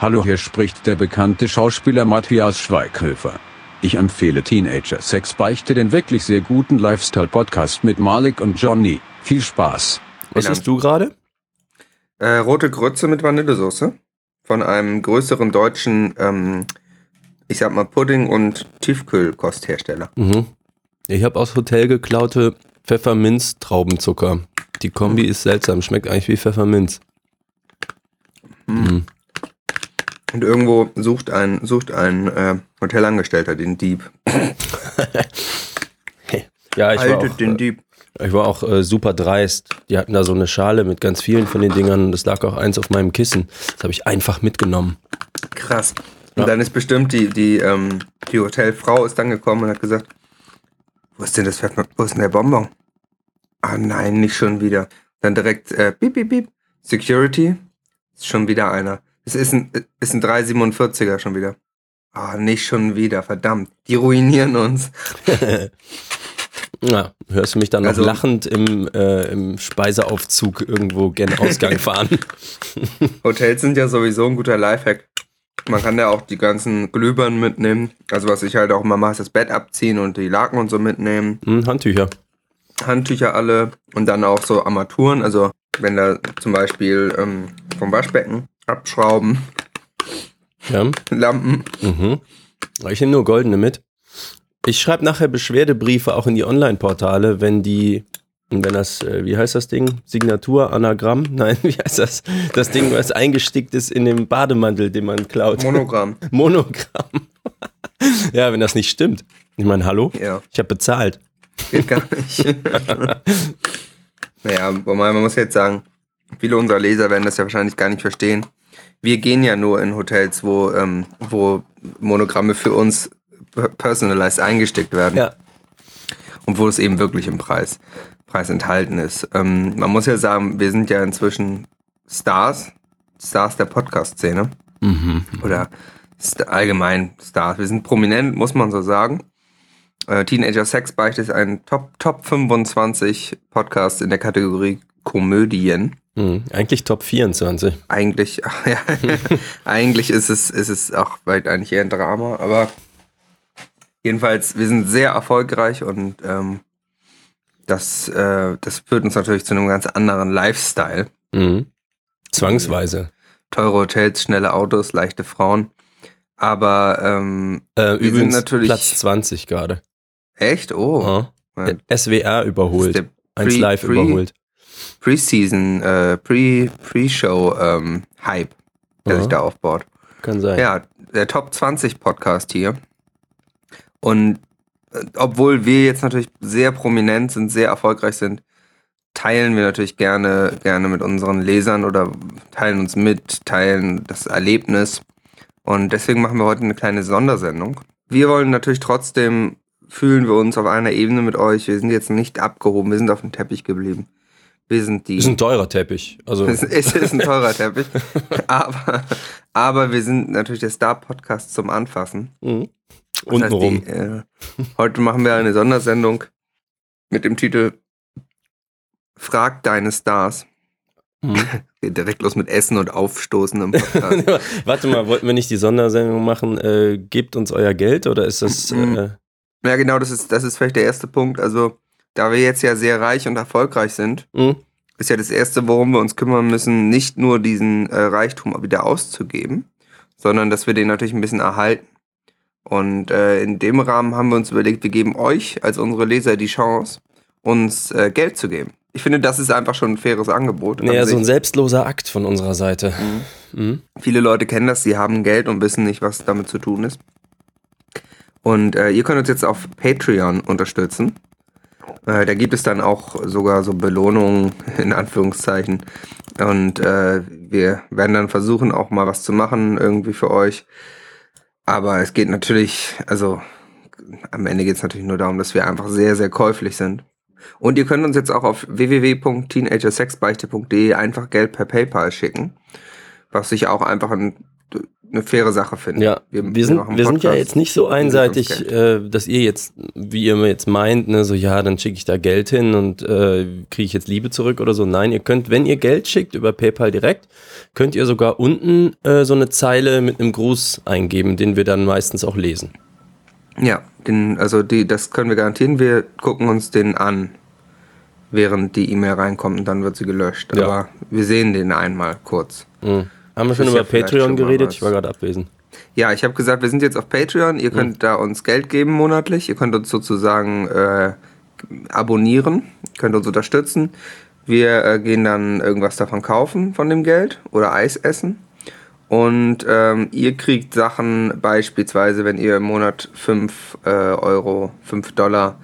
Hallo, hier spricht der bekannte Schauspieler Matthias Schweighöfer. Ich empfehle Teenager Sex Beichte den wirklich sehr guten Lifestyle-Podcast mit Malik und Johnny. Viel Spaß. Was hast du gerade? Äh, rote Grütze mit Vanillesoße von einem größeren deutschen, ähm, ich sag mal, Pudding- und Tiefkühlkosthersteller. Mhm. Ich habe aus Hotel geklaute Pfefferminz-Traubenzucker. Die Kombi ist seltsam, schmeckt eigentlich wie Pfefferminz. Mhm. Und irgendwo sucht ein, sucht ein äh, Hotelangestellter den Dieb. Ja, ich war Haltet auch, den äh, Dieb. ich war auch äh, super dreist. Die hatten da so eine Schale mit ganz vielen von den Dingern und es lag auch eins auf meinem Kissen. Das habe ich einfach mitgenommen. Krass. Und Ja. dann ist bestimmt die, die, ähm, die Hotelfrau ist dann gekommen und hat gesagt, wo ist denn das wo ist denn der Bonbon? Ah nein, nicht schon wieder. Dann direkt, äh, piep, piep, piep, Security, ist schon wieder einer. Es ist ein, ist ein 347er schon wieder. Ah, nicht schon wieder, verdammt. Die ruinieren uns. Ja, hörst du mich dann noch Also- lachend im, äh, im Speiseaufzug irgendwo gen Ausgang fahren? Hotels sind ja sowieso ein guter Lifehack. Man kann ja auch die ganzen Glühbirnen mitnehmen. Also was ich halt auch immer mache, ist das Bett abziehen und die Laken und so mitnehmen. Hm, Handtücher. Handtücher alle und dann auch so Armaturen. Also wenn da zum Beispiel ähm, vom Waschbecken abschrauben, Ja. Lampen. Mhm. Ich nehme nur goldene mit. Ich schreibe nachher Beschwerdebriefe auch in die Online-Portale, wenn die, wenn das, äh, wie heißt das Ding? Signatur, Anagramm? Nein, wie heißt das? Das Ding, was eingestickt ist in dem Bademantel, den man klaut. Monogramm. Monogramm. ja, wenn das nicht stimmt. Ich meine, hallo? Ja, Ich habe bezahlt. geht gar nicht. naja, man muss jetzt sagen, viele unserer Leser werden das ja wahrscheinlich gar nicht verstehen. Wir gehen ja nur in Hotels, wo, ähm, wo Monogramme für uns per- personalized eingesteckt werden. Ja. und wo es eben wirklich im Preis, Preis enthalten ist. Ähm, man muss ja sagen, wir sind ja inzwischen Stars, Stars der Podcast-Szene Mhm. oder st allgemein Stars. Wir sind prominent, muss man so sagen. Äh, Teenager Sex Beichte ist ein Top, Top 25 Podcast in der Kategorie Komödien. Mhm. Eigentlich Top 24. Eigentlich, ja, eigentlich ist es, ist es auch weit eigentlich eher ein Drama, aber jedenfalls, wir sind sehr erfolgreich und ähm, das, äh, das führt uns natürlich zu einem ganz anderen Lifestyle. Mhm. Zwangsweise. Teure Hotels, schnelle Autos, leichte Frauen. Aber ähm, Äh, Wir sind übrigens natürlich- Platz 20 gerade. echt? Oh. Ja. SWR überholt. Das ist 1 Pre- Live überholt. Preseason, äh, Pre- Pre-Show ähm, Hype, der Aha. sich da aufbaut. Kann sein. Ja, der Top 20 Podcast hier. Und äh, obwohl wir jetzt natürlich sehr prominent sind, sehr erfolgreich sind, teilen wir natürlich gerne, gerne mit unseren Lesern oder teilen uns mit, teilen das Erlebnis. Und deswegen machen wir heute eine kleine Sondersendung. Wir wollen natürlich trotzdem, fühlen wir uns auf einer Ebene mit euch. Wir sind jetzt nicht abgehoben, wir sind auf dem Teppich geblieben. Wir sind die. Ist ein teurer Teppich. Also, Es ist, ein teurer Teppich. aber, aber wir sind natürlich der Star-Podcast zum Anfassen. mhm. Das heißt, untenrum. die, äh, heute machen wir eine Sondersendung mit dem Titel Frag deine Stars. Mhm. Geht direkt los mit Essen und Aufstoßen im Podcast. Warte mal, wollten wir nicht die Sondersendung machen? Äh, gebt uns euer Geld oder ist das. Mhm. Äh, ja, genau, das ist, das ist vielleicht der erste Punkt. Also, da wir jetzt ja sehr reich und erfolgreich sind, mh? ist ja das Erste, worum wir uns kümmern müssen, nicht nur diesen äh, Reichtum wieder auszugeben, sondern dass wir den natürlich ein bisschen erhalten. Und äh, in dem Rahmen haben wir uns überlegt, wir geben euch als unsere Leser die Chance, uns äh, Geld zu geben. Ich finde, das ist einfach schon ein faires Angebot. an Naja, so sich. ein selbstloser Akt von unserer Seite. Mhm. Viele Leute kennen das, sie haben Geld und wissen nicht, was damit zu tun ist. Und äh, ihr könnt uns jetzt auf Patreon unterstützen. Äh, da gibt es dann auch sogar so Belohnungen, in Anführungszeichen. Und äh, wir werden dann versuchen, auch mal was zu machen, irgendwie für euch. Aber es geht natürlich, also am Ende geht es natürlich nur darum, dass wir einfach sehr, sehr käuflich sind. Und ihr könnt uns jetzt auch auf www.teenagersexbeichte.de einfach Geld per PayPal schicken was sich auch einfach ein eine faire Sache finden. Ja, wir, wir sind, wir sind ja jetzt nicht so einseitig, äh, dass ihr jetzt, wie ihr mir jetzt meint, ne, so ja, dann schicke ich da Geld hin und äh, kriege ich jetzt Liebe zurück oder so. Nein, ihr könnt, wenn ihr Geld schickt über PayPal direkt, könnt ihr sogar unten äh, so eine Zeile mit einem Gruß eingeben, den wir dann meistens auch lesen. Ja, den, also die, das können wir garantieren. Wir gucken uns den an, während die E-Mail reinkommt und dann wird sie gelöscht. Ja. Aber wir sehen den einmal kurz. Mhm. Haben wir schon über ja Patreon geredet? Ich war gerade abwesend. Ja, ich habe gesagt, wir sind jetzt auf Patreon. Ihr könnt da uns Geld geben monatlich. Ihr könnt uns sozusagen äh, abonnieren, könnt uns unterstützen. Wir äh, gehen dann irgendwas davon kaufen von dem Geld oder Eis essen. Und ähm, ihr kriegt Sachen beispielsweise, wenn ihr im Monat 5 äh, Euro, 5 Dollar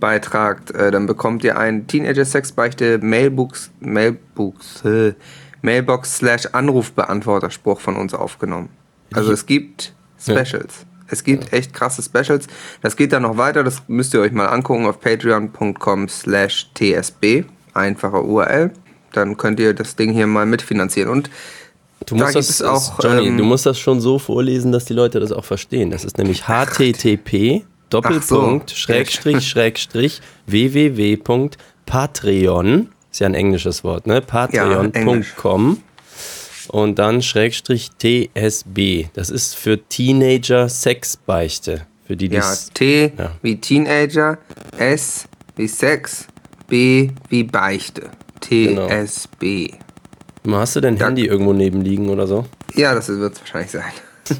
beitragt, äh, dann bekommt ihr ein Teenager-Sex-Beichte Mailbox, Mailbox, äh, Mailbox slash Anrufbeantworterspruch von uns aufgenommen. Also es gibt Specials. Es gibt echt krasse Specials. Das geht dann noch weiter, das müsst ihr euch mal angucken auf patreon.com slash tsb. Einfache URL. Dann könnt ihr das Ding hier mal mitfinanzieren. Und Du Da musst gibt das, es auch, Johnny, ähm, du musst das schon so vorlesen, dass die Leute das auch verstehen. Das ist nämlich http Doppelpunkt so. Schrägstrich Schrägstrich www.patreon ist ja ein englisches Wort, ne? Patreon.com und dann Schrägstrich TSB. Das ist für Teenager Sexbeichte. Für die, die ja, T Ja. wie Teenager, S wie Sex, B wie Beichte. Genau. TSB. Hast du dein Da- Handy irgendwo neben liegen oder so? Ja, das wird es wahrscheinlich sein.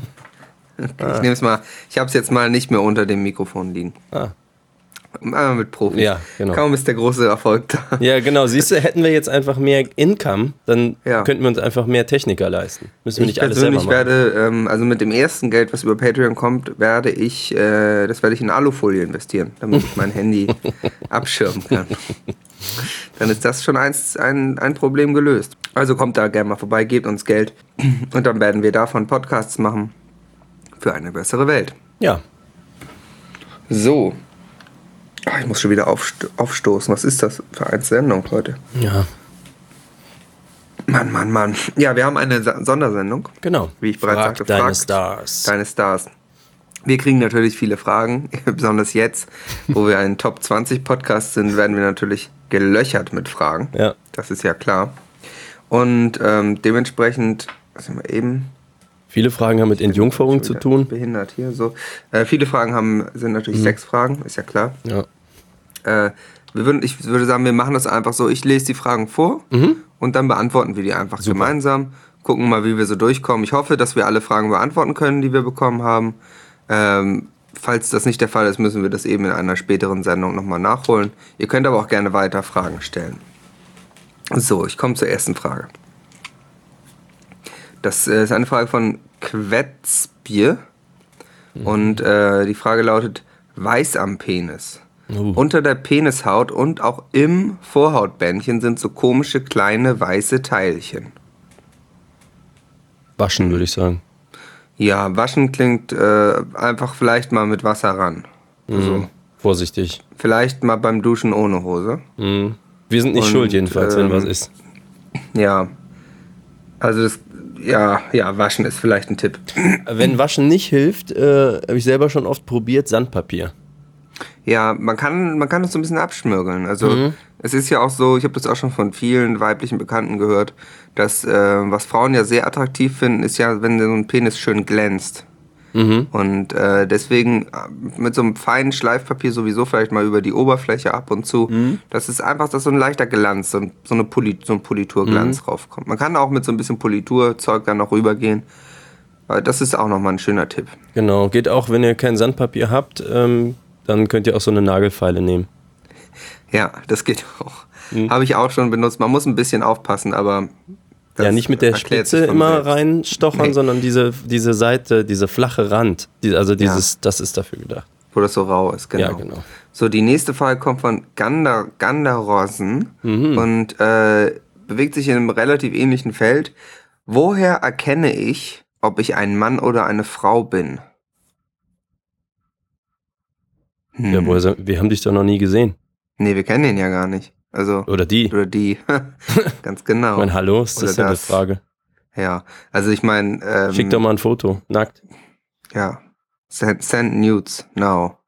Ich nehme es mal, ich habe es jetzt mal nicht mehr unter dem Mikrofon liegen. Ah. Einmal mit Profis. Ja, genau. Kaum ist der große Erfolg da. Ja, genau. Siehst du, hätten wir jetzt einfach mehr Income, dann Ja. könnten wir uns einfach mehr Techniker leisten. Müssen wir Ich nicht alles selber machen. werde, ähm, also mit dem ersten Geld, was über Patreon kommt, werde ich, äh, das werde ich in Alufolie investieren, damit ich mein Handy abschirmen kann. Dann ist das schon eins, ein, ein Problem gelöst. Also kommt da gerne mal vorbei, gebt uns Geld und dann werden wir davon Podcasts machen für eine bessere Welt. Ja, So. Ah, ich muss schon wieder aufsto aufstoßen. Was ist das für eine Sendung heute? ja, Mann, Mann, Mann. Ja, wir haben eine Sa Sondersendung. genau. Wie ich bereits Frag sagte, deine fragt Stars. Deine Stars. Wir kriegen natürlich viele Fragen, besonders jetzt, wo wir ein Top 20 Podcast sind, werden wir natürlich gelöchert mit Fragen. Ja. Das ist ja klar. Und ähm, dementsprechend, was haben wir eben? Viele Fragen haben mit Entjungferung zu tun. Mhm. Behindert hier so. Äh, viele Fragen haben, sind natürlich Sexfragen, ist ja klar. Ja. Äh, wir würden, ich würde sagen, wir machen das einfach so. Ich lese die Fragen vor Mhm. und dann beantworten wir die einfach gemeinsam. Gucken mal, wie wir so durchkommen. Ich hoffe, dass wir alle Fragen beantworten können, die wir bekommen haben. Ähm, falls das nicht der Fall ist, müssen wir das eben in einer späteren Sendung nochmal nachholen. Ihr könnt aber auch gerne weiter Fragen stellen. So, ich komme zur ersten Frage. Das äh, ist eine Frage von Quetzbier. Und äh, die Frage lautet: Weiß am Penis. Uh. Unter der Penishaut und auch im Vorhautbändchen sind so komische kleine weiße Teilchen. Waschen, würde ich sagen. Ja, waschen klingt äh, einfach vielleicht mal mit Wasser ran. Also, Mhm. Vorsichtig. Vielleicht mal beim Duschen ohne Hose. Mhm. Wir sind nicht Und, schuld jedenfalls, wenn ähm, was ist. Ja. Also das, ja, ja, waschen ist vielleicht ein Tipp. Wenn Waschen nicht hilft, äh, habe ich selber schon oft probiert, Sandpapier. Ja, man kann, man kann das so ein bisschen abschmürgeln. Also Mhm. es ist ja auch so, ich habe das auch schon von vielen weiblichen Bekannten gehört, dass äh, was Frauen ja sehr attraktiv finden, ist ja, wenn so ein Penis schön glänzt. Mhm. Und äh, deswegen äh, mit so einem feinen Schleifpapier sowieso vielleicht mal über die Oberfläche ab und zu. Mhm. Das ist einfach, dass so ein leichter Glanz, so, ein- so, eine Poli so ein Politurglanz Mhm. raufkommt. Man kann auch mit so ein bisschen Politurzeug dann noch rübergehen. Das ist auch nochmal ein schöner Tipp. Genau, geht auch, wenn ihr kein Sandpapier habt, ähm, dann könnt ihr auch so eine Nagelfeile nehmen. Ja, das geht auch. Mhm. Habe ich auch schon benutzt. Man muss ein bisschen aufpassen, aber. Das ja, nicht mit der Spitze immer reinstochern, Nee. sondern diese, diese Seite, diese flache Rand. Die, also dieses, das ist dafür gedacht. Wo das so rau ist, genau. Ja, genau. So, die nächste Frage kommt von Gander, Gandarosen Mhm. und äh, bewegt sich in einem relativ ähnlichen Feld. Woher erkenne ich, ob ich ein Mann oder eine Frau bin? Hm. Ja, woher, wir haben dich doch noch nie gesehen. Nee, wir kennen ihn ja gar nicht. Also, Oder die. oder die. Ganz genau. Ich meine, hallo, ist Oder das ja eine das. Frage. Ja, also ich meine, ähm, Schick doch mal ein Foto, nackt. ja, send, send nudes now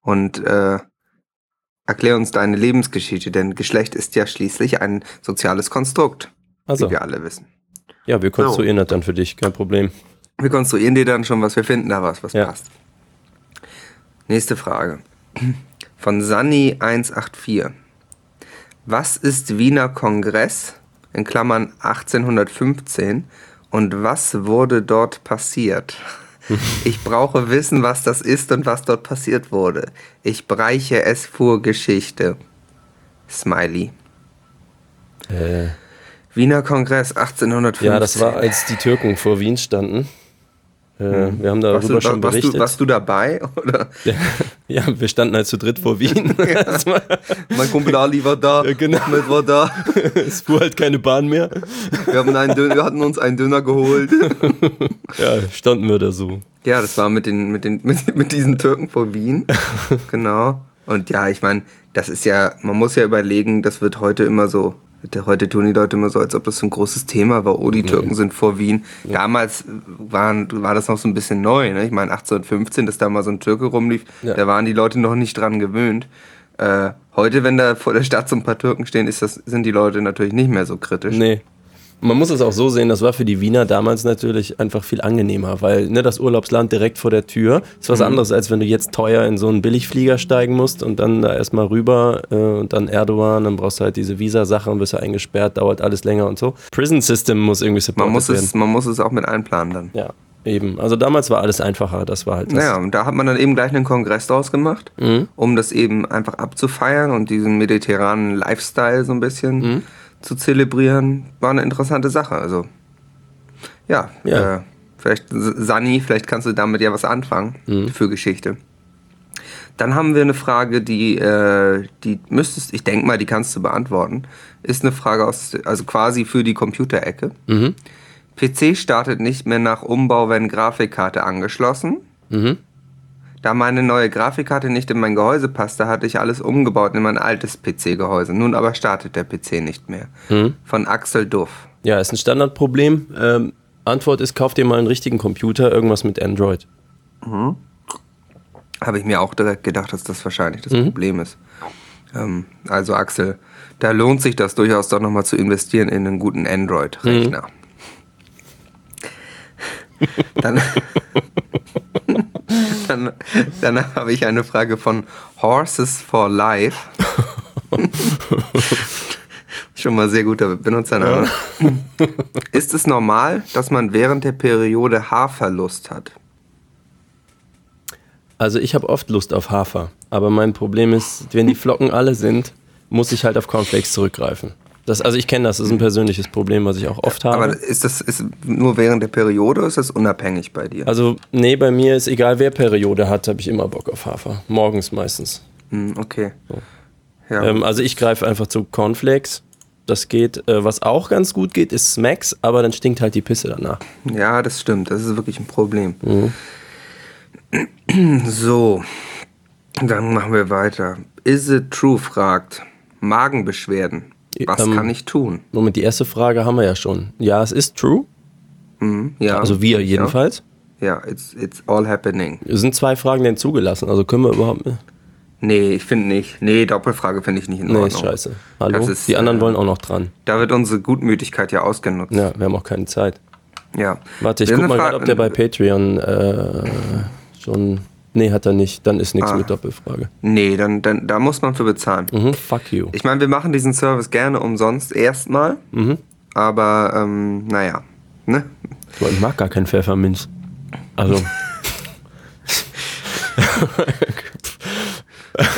und äh, erklär uns deine Lebensgeschichte, denn Geschlecht ist ja schließlich ein soziales Konstrukt, Also, wie wir alle wissen. ja, wir konstruieren das dann für dich, kein Problem. Wir konstruieren dir dann schon was, wir finden da was, was Ja. passt. Nächste Frage. Von Sunny184. Was ist Wiener Kongress in Klammern 1815 und was wurde dort passiert? Ich brauche wissen, was das ist und was dort passiert wurde. Ich breiche es vor Geschichte. Smiley. Äh, Wiener Kongress 1815. ja, das war, als die Türken vor Wien standen. Äh, Wir haben warst darüber du, schon warst, berichtet. du, warst du dabei? Oder? ja, wir standen halt zu dritt vor Wien. War- Mein Kumpel Ali war da, Ja, genau. Ahmed war da. es fuhr halt keine Bahn mehr. Wir, haben einen Döner, wir hatten uns einen Döner geholt. Ja, standen wir da so. Ja, das war mit, den, mit, den, mit, mit diesen Türken vor Wien. Genau. Und ja, ich meine, das ist ja, man muss ja überlegen, das wird heute immer so, heute tun die Leute immer so, als ob das so ein großes Thema war. Oh, die Türken sind vor Wien. Damals waren, war das noch so ein bisschen neu. Ne? Ich meine, 1815, dass da mal so ein Türke rumlief, Ja. da waren die Leute noch nicht dran gewöhnt. Äh, heute, wenn da vor der Stadt so ein paar Türken stehen, ist das, sind die Leute natürlich nicht mehr so kritisch. Nee. Man muss es auch so sehen, das war für die Wiener damals natürlich einfach viel angenehmer, weil ne, das Urlaubsland direkt vor der Tür ist Mhm. was anderes, als wenn du jetzt teuer in so einen Billigflieger steigen musst und dann da erstmal rüber äh, und dann Erdogan, dann brauchst du halt diese Visa-Sache und bist ja eingesperrt, dauert alles länger und so. Prison System muss irgendwie Man muss, werden. es, man muss es auch mit einplanen dann. Ja, eben. Also damals war alles einfacher, das war halt das. Naja, und da hat man dann eben gleich einen Kongress draus gemacht, Mhm. um das eben einfach abzufeiern und diesen mediterranen Lifestyle so ein bisschen Mhm. Zu zelebrieren. War eine interessante Sache. Also, ja, Ja. Äh, vielleicht, Sani, vielleicht kannst du damit ja was anfangen Mhm. für Geschichte. Dann haben wir eine Frage, die, äh, die müsstest, ich denke mal, die kannst du beantworten. Ist eine Frage aus, also quasi für die Computerecke. Mhm. PC startet nicht mehr nach Umbau, wenn Grafikkarte angeschlossen. Mhm. Da meine neue Grafikkarte nicht in mein Gehäuse passte, hatte ich alles umgebaut in mein altes PC-Gehäuse. Nun aber startet der PC nicht mehr. Mhm. Von Axel Duff. Ja, ist ein Standardproblem. Ähm, Antwort ist, kauf dir mal einen richtigen Computer, irgendwas mit Android. Habe ich mir auch direkt gedacht, dass das wahrscheinlich Mhm. das Problem ist. Ähm, also Axel, da lohnt sich das durchaus doch nochmal zu investieren in einen guten Android-Rechner. Dann, dann, dann habe ich eine Frage von Horses for Life. Schon mal sehr guter Benutzername. Ist es normal, dass man während der Periode Haarverlust hat? Also ich habe oft Lust auf Hafer, aber mein Problem ist, wenn die Flocken alle sind, muss ich halt auf Cornflakes zurückgreifen. Das, also ich kenne das, das ist ein persönliches Problem, was ich auch oft habe. Aber ist das ist nur während der Periode oder ist das unabhängig bei dir? also nee, bei mir ist egal, wer Periode hat, habe ich immer Bock auf Hafer. Morgens meistens. Hm, okay. Ja. Ähm, also ich greife einfach zu Cornflakes. Das geht. Äh, was auch ganz gut geht, ist Smacks, aber dann stinkt halt die Pisse danach. ja, das stimmt. Das ist wirklich ein Problem. Mhm. So, dann machen wir weiter. Is it true fragt. Magenbeschwerden. Was Ähm, kann ich tun? Moment, die erste Frage haben wir ja schon. Ja, es ist true. Hm, ja. Also wir jedenfalls. Ja, it's, it's all happening. Es sind zwei Fragen denn zugelassen, also können wir überhaupt. Nee, ich finde nicht. Nee, Doppelfrage finde ich nicht in Nee, Ordnung. ist scheiße. Hallo? Ist, die anderen äh, wollen auch noch dran. Da wird unsere Gutmütigkeit ja ausgenutzt. Ja, wir haben auch keine Zeit. Ja. Warte, ich guck mal gerade, ob der bei Patreon äh, schon. Nee, hat er nicht. Dann ist nichts Ah. mit Doppelfrage. Nee, dann, dann, da muss man für bezahlen. Mhm, fuck you. Ich meine, wir machen diesen Service gerne umsonst erstmal. Mhm. Aber, ähm, naja. Ne? Ich mag gar keinen Pfefferminz. Also,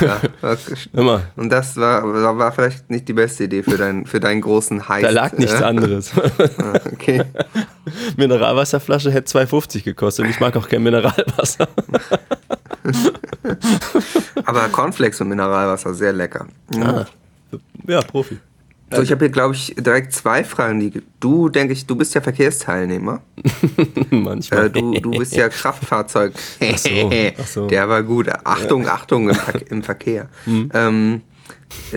Ja, immer. Und das war, war vielleicht nicht die beste Idee für, dein, für deinen großen Heiß. Da lag nichts äh? anderes. Ah, Okay. Mineralwasserflasche hätte 2,50 gekostet. Und ich mag auch kein Mineralwasser. Aber Cornflakes und Mineralwasser, sehr lecker. Ah. Ja, Profi. So, ich habe hier, glaube ich, direkt zwei Fragen. Die, du, denke ich, du bist ja Verkehrsteilnehmer. Manchmal. Äh, du, du bist ja Kraftfahrzeug. so, ach so. Der war gut. Achtung, Achtung im, Ver im Verkehr. Ähm,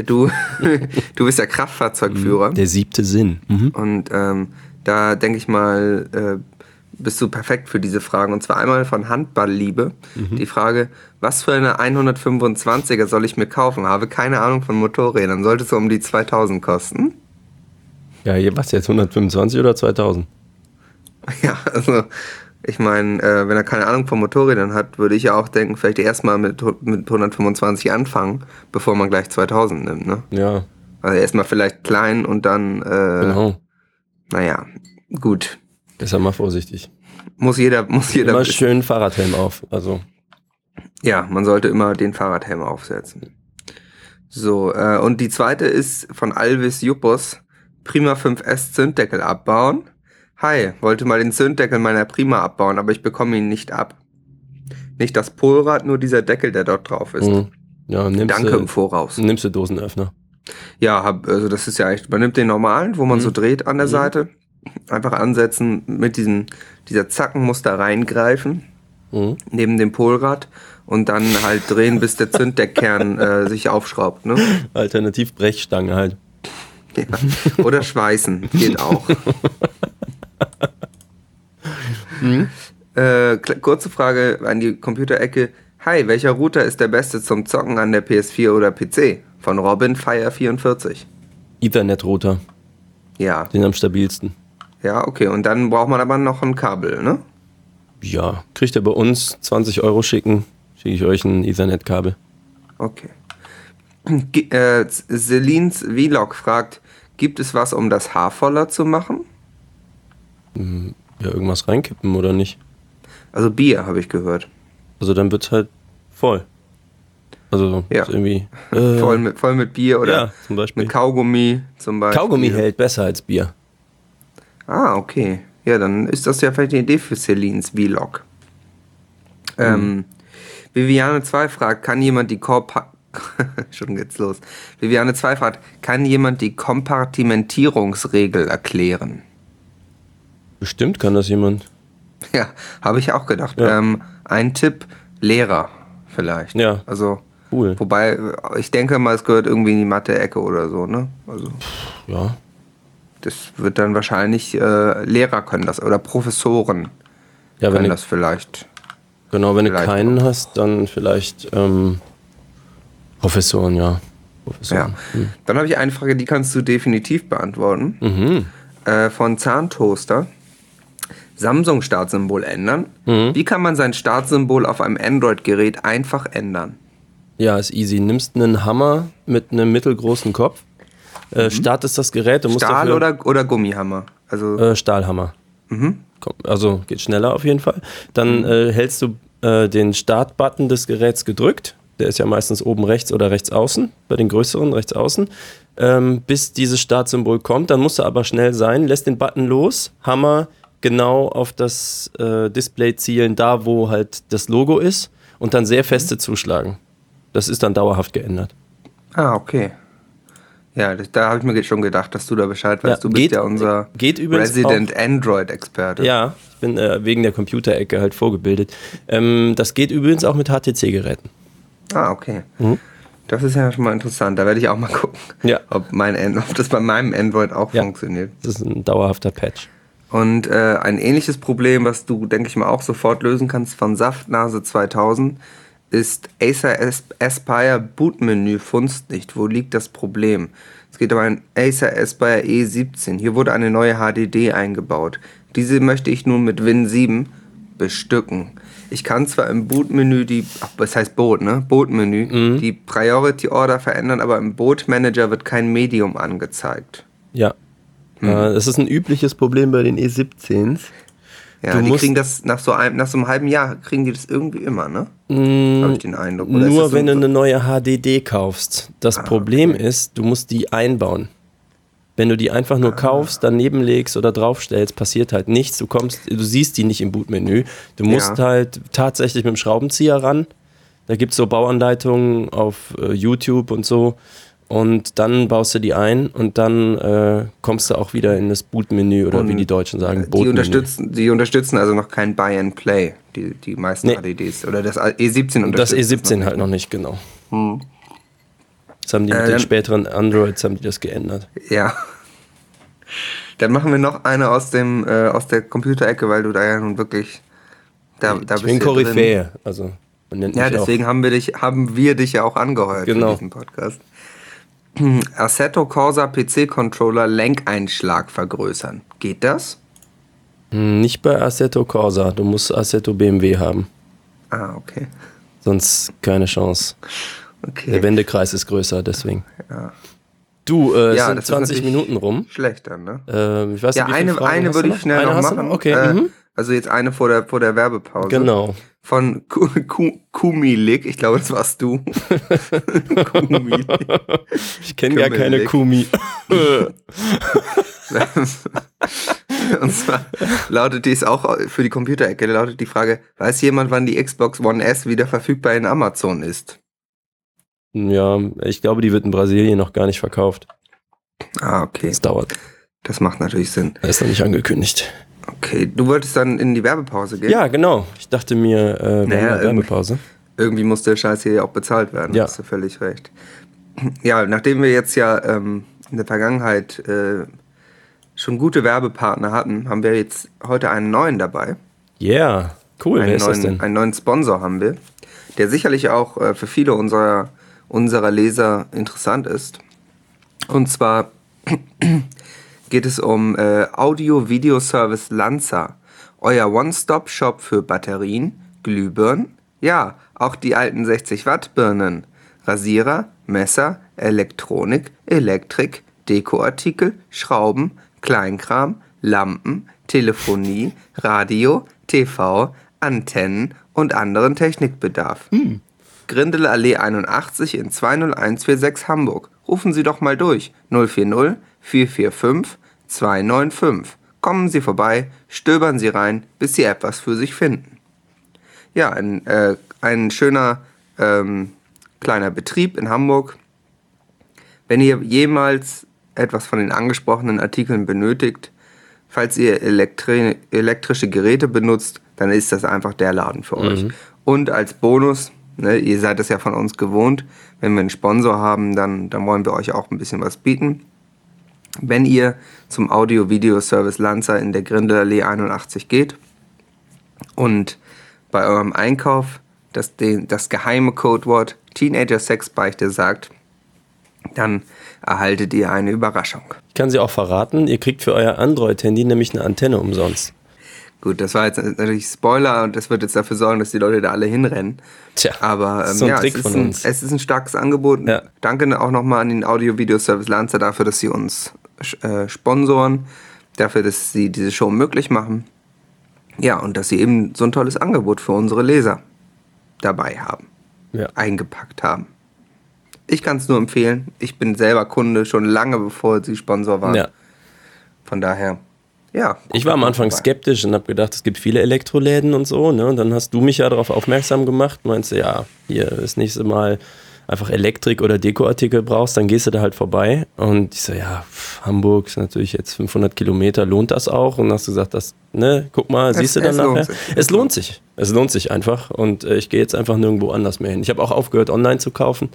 du, du bist ja Kraftfahrzeugführer. Der siebte Sinn. Mhm. Und ähm, Da denke ich mal, äh, bist du perfekt für diese Fragen. Und zwar einmal von Handballliebe. Die Frage, was für eine 125er soll ich mir kaufen? Habe keine Ahnung von Motorrädern. Sollte es so um die 2000 kosten? Ja, was jetzt? 125 oder 2000? Ja, also ich meine, äh, wenn er keine Ahnung von Motorrädern hat, würde ich ja auch denken, vielleicht erstmal mit, mit 125 anfangen, bevor man gleich 2000 nimmt. Ne? Ja, Also erstmal vielleicht klein und dann, äh, genau. naja, gut. Deshalb mal vorsichtig. Muss jeder, muss jeder Immer schön Fahrradhelm auf. Also, Ja, man sollte immer den Fahrradhelm aufsetzen. So, äh, und die zweite ist von Alvis Juppus. Prima 5S Zünddeckel abbauen. Hi, wollte mal den Zünddeckel meiner Prima abbauen, aber ich bekomme ihn nicht ab. Nicht das Polrad, nur dieser Deckel, der dort drauf ist. mh. ja, nimmst Danke im du, Voraus. nimmst du Dosenöffner. Ja, hab, also das ist ja echt, man nimmt den normalen, wo man Mhm. so dreht an der Mhm. Seite. Einfach ansetzen, mit diesem, dieser Zacken muss da reingreifen. Mhm. neben dem Polrad und dann halt drehen, bis der Zünddeckkern äh, sich aufschraubt. Ne? Alternativ Brechstange halt. Ja. Oder schweißen, geht auch. äh, kle- kurze Frage an die Computerecke. Hi, welcher Router ist der beste zum Zocken an der PS4 oder PC? Von Robin Fire 44. Ethernet-Router, Ja, den am stabilsten. Ja, okay. Und dann braucht man aber noch ein Kabel, ne? Ja, kriegt ihr bei uns 20 Euro schicken, schicke ich euch ein Ethernet-Kabel. Okay. Ge- Äh, Celines Vlog fragt, gibt es was, um das Haar voller zu machen? Ja, irgendwas reinkippen oder nicht? Also Bier, habe ich gehört. Also dann wird's halt voll. Also Ja. irgendwie. Äh, voll, mit, voll mit Bier oder ja, zum Beispiel. mit Kaugummi zum Beispiel. Kaugummi hält besser als Bier. Ah, okay. Ja, dann ist das ja vielleicht eine Idee für Celines Vlog. Ähm, Viviane 2 fragt, kann jemand die Korpa Schon geht's los. Viviane 2 fragt, kann jemand die Kompartimentierungsregel erklären? Bestimmt kann das jemand. Ja, habe ich auch gedacht. Ja. Ähm, ein Tipp, Lehrer vielleicht. Ja. Also, Cool. wobei, ich denke mal, es gehört irgendwie in die Mathe-Ecke oder so, ne? Also, Ja. Das wird dann wahrscheinlich, äh, Lehrer können das oder Professoren Ja, wenn können du, das vielleicht. genau, wenn du vielleicht keinen hast, dann vielleicht ähm, Professoren, ja. Ja. Professoren. Dann habe ich eine Frage, die kannst du definitiv beantworten. Mhm. Äh, von Zahntoaster. Samsung Startsymbol ändern. Mhm. Wie kann man sein Startsymbol auf einem Android-Gerät einfach ändern? Ja, ist easy. Nimmst einen Hammer mit einem mittelgroßen Kopf, äh, startest das Gerät, du musst Mhm. Stahl dafür, oder, oder Gummihammer? Also, äh, Stahlhammer. mhm. Also geht schneller auf jeden Fall. Dann äh, hältst du äh, den Startbutton des Geräts gedrückt. Der ist ja meistens oben rechts oder rechts außen, bei den größeren rechts außen. Ähm, bis dieses Startsymbol kommt, dann musst du aber schnell sein, lässt den Button los, Hammer genau auf das äh, Display zielen, da wo halt das Logo ist und dann sehr feste zuschlagen. Das ist dann dauerhaft geändert. Ah, okay. Ja, das, da habe ich mir schon gedacht, dass du da Bescheid weißt. Ja, du bist geht- ja unser geht Resident Android-Experte. Ja, ich bin äh, wegen der Computerecke halt vorgebildet. Ähm, das geht übrigens auch mit HTC-Geräten. Ah, okay. Mhm. Das ist ja schon mal interessant. Da werde ich auch mal gucken, Ja. ob, mein, ob das bei meinem Android auch Ja. funktioniert. Das ist ein dauerhafter Patch. Und äh, ein ähnliches Problem, was du, denke ich mal, auch sofort lösen kannst von Saftnase 2000, ist Acer As- Aspire Bootmenü funzt nicht. Wo liegt das Problem? Es geht um ein Acer Aspire E17. Hier wurde eine neue HDD eingebaut. Diese möchte ich nun mit Win 7 bestücken. Ich kann zwar im Bootmenü die, ach, das heißt Boot, ne? Bootmenü, die Priority Order verändern, aber im Boot Manager wird kein Medium angezeigt. Ja. Äh, das ist ein übliches Problem bei den E17s. Ja, Du die kriegen das nach so, einem, nach so einem halben Jahr kriegen die das irgendwie immer, ne? Mm, Habe ich den Eindruck. Oder Nur das so- wenn du eine neue HDD kaufst. Das Problem ist, du musst die einbauen. Wenn du die einfach nur kaufst, daneben legst oder draufstellst, passiert halt nichts. Du kommst, du siehst die nicht im Bootmenü. Du musst Ja. halt tatsächlich mit dem Schraubenzieher ran. Da gibt es so Bauanleitungen auf äh, YouTube und so. Und dann baust du die ein und dann äh, kommst du auch wieder in das Bootmenü oder wie Und, die Deutschen sagen, die Bootmenü. unterstützen, die unterstützen also noch kein Buy and Play, die, die meisten Nee. HDDs. Oder das E17 Das unterstützt. es E17 noch halt noch nicht, genau. Das haben die mit Äh, den späteren Androids haben die das geändert. Ja. Dann machen wir noch eine aus dem äh, aus der Computerecke, weil du da ja nun wirklich da, da ich bin ja drin. Koryphäe. Also, Ja, mich auch. deswegen haben wir dich haben wir dich ja auch angeheuert Genau. für diesen Podcast. Assetto Corsa PC Controller Lenkeinschlag vergrößern. Geht das? Hm, Nicht bei Assetto Corsa. Du musst Assetto BMW haben. Ah, okay. Sonst keine Chance. Der Okay. Wendekreis ist größer, deswegen. Ja. Du, äh, Ja, sind das ist 20 natürlich- Minuten rum. Schlecht dann, ne? Ähm, ich weiß Ja, nicht, eine, eine würde ich schnell Eine noch machen. Okay, Äh, mhm. Also jetzt eine vor der, vor der Werbepause. genau. Von Ku- Ku- Kumilik. Ich glaube, das warst du. Kumilik. Ich kenne gar keine. Kumi. Und zwar lautet dies auch für die Computerecke, lautet die Frage, weiß jemand, wann die Xbox One S wieder verfügbar in Amazon ist? ja, ich glaube, die wird in Brasilien noch gar nicht verkauft. Ah, okay. Das dauert. Das macht natürlich Sinn. Das ist noch nicht angekündigt. Okay, du wolltest dann in die Werbepause gehen? Ja, genau. Ich dachte mir, äh, Naja, eine irgendwie- Werbepause. Irgendwie muss der Scheiß hier ja auch bezahlt werden. Ja. Hast du völlig recht. Ja, nachdem wir jetzt ja ähm, in der Vergangenheit äh, schon gute Werbepartner hatten, haben wir jetzt heute einen neuen dabei. Yeah, cool. Wer einen, ist das neuen, denn? einen neuen Sponsor haben wir, der sicherlich auch äh, für viele unserer, unserer Leser interessant ist. Und zwar geht es um äh, Audio-Video-Service Lanza, euer One-Stop-Shop für Batterien, Glühbirnen, ja, auch die alten 60-Watt-Birnen, Rasierer, Messer, Elektronik, Elektrik, Dekoartikel, Schrauben, Kleinkram, Lampen, Telefonie, Radio, TV, Antennen und anderen Technikbedarf. Grindel Allee 81 in 20146 Hamburg. Rufen Sie doch mal durch 040 445 295. Kommen Sie vorbei, stöbern Sie rein, bis Sie etwas für sich finden. Ja, ein, äh, ein schöner ähm, kleiner Betrieb in Hamburg. Wenn ihr jemals etwas von den angesprochenen Artikeln benötigt, falls ihr elektri elektrische Geräte benutzt, dann ist das einfach der Laden für euch. Und als Bonus, ne, ihr seid es ja von uns gewohnt, wenn wir einen Sponsor haben, dann, dann wollen wir euch auch ein bisschen was bieten. Wenn ihr zum Audio-Video-Service Lanza in der Grindelallee 81 geht und bei eurem Einkauf das, den, das geheime Codewort Teenager Sexbeichte sagt, dann erhaltet ihr eine Überraschung. Ich kann sie auch verraten. Ihr kriegt für euer Android-Handy nämlich eine Antenne umsonst. Gut, das war jetzt natürlich Spoiler und das wird jetzt dafür sorgen, dass die Leute da alle hinrennen. Tja, Aber ähm, so ein ja, Trick es, ist von ein, es ist ein starkes Angebot. Ja. Danke auch nochmal an den Audio-Video-Service Lanza dafür, dass sie uns äh, sponsoren, dafür, dass sie diese Show möglich machen. Ja, und dass sie eben so ein tolles Angebot für unsere Leser dabei haben, Ja. eingepackt haben. Ich kann es nur empfehlen. Ich bin selber Kunde schon lange bevor sie Sponsor waren. ja. Von daher, ja. Ich war am Anfang skeptisch und habe gedacht, es gibt viele Elektroläden und so. Ne? Und dann hast du mich ja darauf aufmerksam gemacht. Meinst du, ja, hier das nächste Mal einfach Elektrik oder Dekoartikel brauchst, dann gehst du da halt vorbei. Und ich so, ja, Hamburg ist natürlich jetzt 500 Kilometer, lohnt das auch? Und hast du gesagt, das, ne, guck mal, Es- siehst du dann nachher? Es lohnt sich. Es lohnt sich einfach. Und äh, ich gehe jetzt einfach nirgendwo anders mehr hin. Ich habe auch aufgehört, online zu kaufen.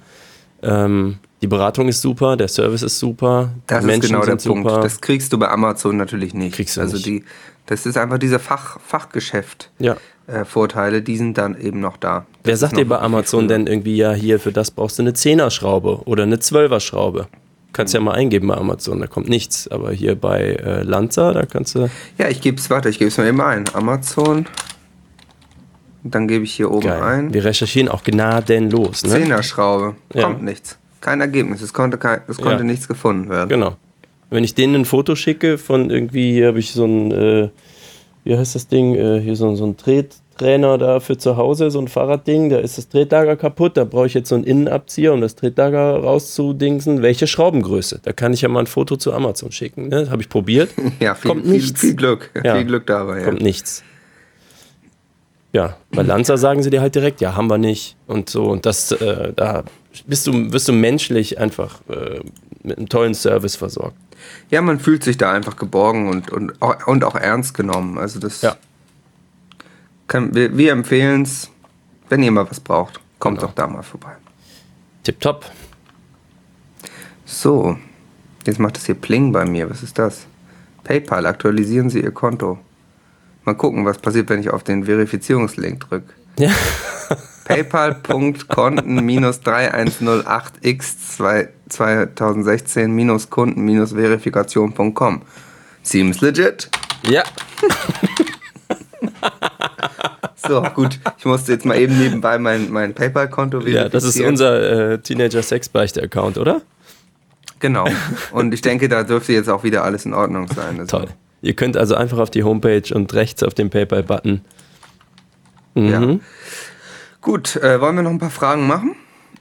Ähm, die Beratung ist super, der Service ist super, Das Menschen ist genau der Punkt. super. Das kriegst du bei Amazon natürlich nicht. Kriegst du also nicht. die, das ist einfach diese Fach, Fachgeschäft. ja. Äh, Vorteile, die sind dann eben noch da. Wer Das sagt ist dir bei Amazon früher. denn irgendwie, ja, hier für das brauchst du eine 10er-Schraube oder eine 12er-Schraube? Kannst ja mal eingeben bei Amazon, da kommt nichts. Aber hier bei äh, Lanza, da kannst du. Ja, ich gebe es, warte, ich gebe es mal eben ein. Amazon. Dann gebe ich hier oben Geil. ein. Wir recherchieren auch gnadenlos, ne? Zehner-Schraube. Ja. Kommt nichts. Kein Ergebnis. Es konnte, kein, es konnte Ja. nichts gefunden werden. Genau. Wenn ich denen ein Foto schicke von irgendwie, hier habe ich so ein, äh, wie heißt das Ding, äh, hier so, so ein Trettrainer da für zu Hause, so ein Fahrradding, da ist das Tretlager kaputt, da brauche ich jetzt so einen Innenabzieher, um das Tretlager rauszudingsen. Welche Schraubengröße? Da kann ich ja mal ein Foto zu Amazon schicken. Ne? Habe ich probiert. Ja, viel, Kommt viel, nichts. viel Glück. Ja. Viel Glück dabei. Ja. kommt nichts. Ja, bei Lanza sagen sie dir halt direkt, ja, haben wir nicht und so. Und das, äh, da bist du, wirst du menschlich einfach äh, mit einem tollen Service versorgt. Ja, man fühlt sich da einfach geborgen und, und, auch- und auch ernst genommen. Also das Ja. kann, wir, wir empfehlen es, wenn ihr mal was braucht, kommt Genau. doch da mal vorbei. Tipptopp. So, jetzt macht es hier Pling bei mir. Was ist das? PayPal, aktualisieren Sie Ihr Konto. Mal gucken, was passiert, wenn ich auf den Verifizierungslink drücke. Ja. PayPal.konten-3108x 2016-kunden-verifikation.com. Seems legit. Ja. So, gut. Ich musste jetzt mal eben nebenbei mein, mein PayPal-Konto Ja, das ist verifizieren. unser äh, Teenager-Sex-Beichte-Account, oder? Genau. Und ich denke, da dürfte jetzt auch wieder alles in Ordnung sein. Also, Toll. Ihr könnt also einfach auf die Homepage und rechts auf den PayPal-Button. Mhm. Ja. Gut, äh, wollen wir noch ein paar Fragen machen?